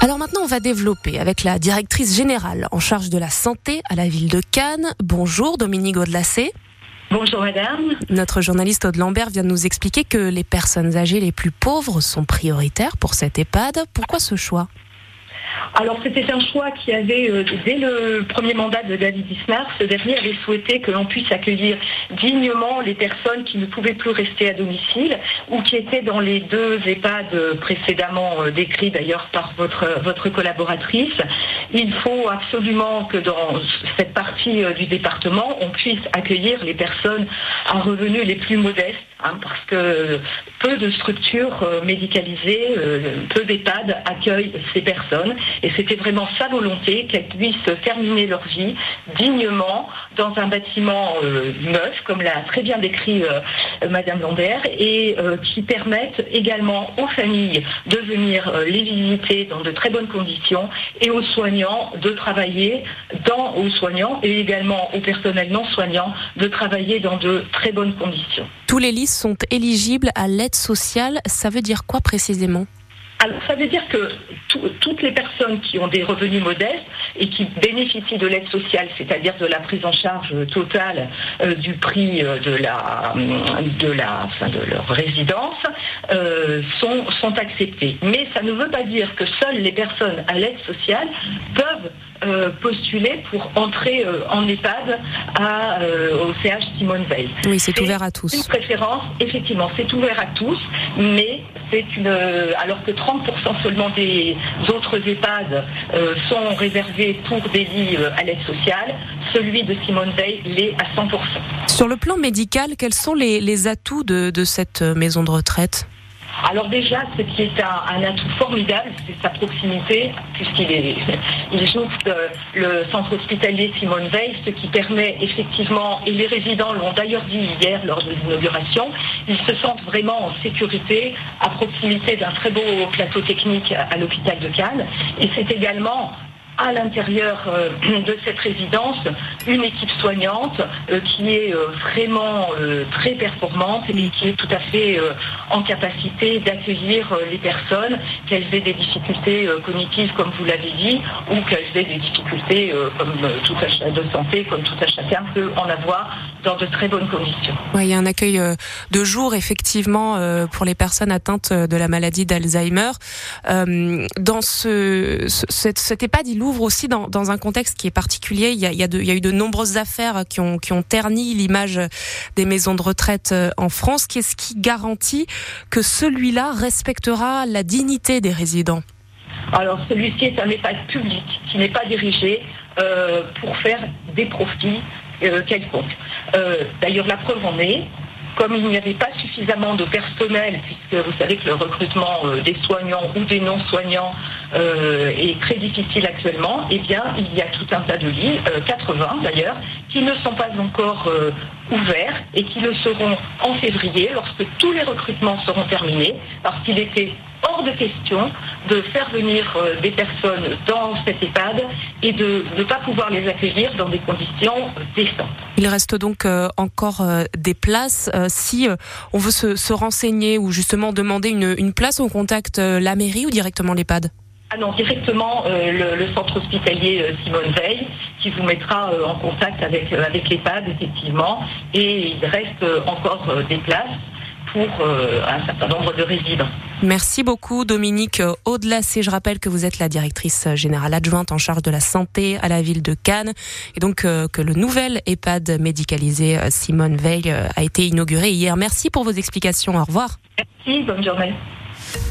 Alors maintenant, on va développer avec la directrice générale en charge de la santé à la ville de Cannes. Bonjour Dominique Audelacé. Bonjour madame. Notre journaliste Aude Lambert vient de nous expliquer que les personnes âgées les plus pauvres sont prioritaires pour cette EHPAD. Pourquoi ce choix? Alors c'était un choix qui avait, euh, dès le premier mandat de David Ismar, ce dernier avait souhaité que l'on puisse accueillir dignement les personnes qui ne pouvaient plus rester à domicile ou qui étaient dans les deux EHPAD précédemment euh, décrits d'ailleurs par votre, votre collaboratrice. Il faut absolument que dans cette partie euh, du département, on puisse accueillir les personnes à revenus les plus modestes Hein, parce que peu de structures euh, médicalisées, euh, peu d'EHPAD accueillent ces personnes. Et c'était vraiment sa volonté qu'elles puissent terminer leur vie dignement dans un bâtiment euh, neuf, comme l'a très bien décrit Madame Lambert, et qui permettent également aux familles de venir les visiter dans de très bonnes conditions et aux soignants de travailler dans, aux soignants et également au personnel non soignant de travailler dans de très bonnes conditions. Tous les lits sont éligibles à l'aide sociale. Ça veut dire quoi précisément? Alors, ça veut dire que toutes les personnes qui ont des revenus modestes et qui bénéficient de l'aide sociale, c'est-à-dire de la prise en charge totale euh, du prix euh, de, la, de, la, de leur résidence, euh, sont, sont acceptées. Mais ça ne veut pas dire que seules les personnes à l'aide sociale peuvent euh, postuler pour entrer euh, en EHPAD à, euh, au CH Simone Veil. Oui, c'est ouvert à tous. Une préférence, effectivement, c'est ouvert à tous, mais c'est une. alors que 30% seulement des autres EHPAD sont réservés pour des lits à l'aide sociale, celui de Simone Veil l'est à 100%. Sur le plan médical, quels sont les, atouts de cette maison de retraite? Alors déjà, ce qui est un, atout formidable, c'est sa proximité, puisqu'il est, il le centre hospitalier Simone Veil, ce qui permet effectivement, et les résidents l'ont d'ailleurs dit hier lors de l'inauguration, ils se sentent vraiment en sécurité, à proximité d'un très beau plateau technique à l'hôpital de Cannes. Et c'est également à l'intérieur euh, de cette résidence une équipe soignante euh, qui est euh, vraiment très performante et qui est tout à fait en capacité d'accueillir les personnes, qu'elles aient des difficultés cognitives comme vous l'avez dit, ou qu'elles aient des difficultés comme tout de santé, comme tout à chacun peut en avoir dans de très bonnes conditions. il y a un accueil de jour effectivement pour les personnes atteintes de la maladie d'Alzheimer. Dans ce, cet, cet EHPAD, il ouvre aussi dans, un contexte qui est particulier. Il y, a, eu de nombreuses affaires qui ont, terni l'image des maisons de retraite euh, en France. Qu'est-ce qui garantit que celui-là respectera la dignité des résidents? Alors celui-ci est un EHPAD public qui n'est pas dirigé euh, pour faire des profits euh, quelconques. D'ailleurs la preuve en est, comme il n'y avait pas suffisamment de personnel, puisque vous savez que le recrutement des soignants ou des non-soignants euh, est très difficile actuellement, eh bien, il y a tout un tas de lits, 80 euh, d'ailleurs, qui ne sont pas encore ouverts et qui le seront en février lorsque tous les recrutements seront terminés, parce qu'il était hors de question de faire venir euh, des personnes dans cette EHPAD et de ne pas pouvoir les accueillir dans des conditions décentes. Il reste donc euh, encore euh, des places. si on veut se, renseigner ou justement demander une, place, on contacte la mairie ou directement l'EHPAD? Ah non, directement le, centre hospitalier Simone Veil qui vous mettra en contact avec, avec l'EHPAD, effectivement. Et il reste encore des places pour euh, un certain nombre de résidents. Merci beaucoup Dominique Audelacé. Je rappelle que vous êtes la directrice générale adjointe en charge de la santé à la ville de Cannes et donc euh, que le nouvel EHPAD médicalisé euh, Simone Veil a été inauguré hier. Merci pour vos explications. Au revoir. Merci, bonne journée.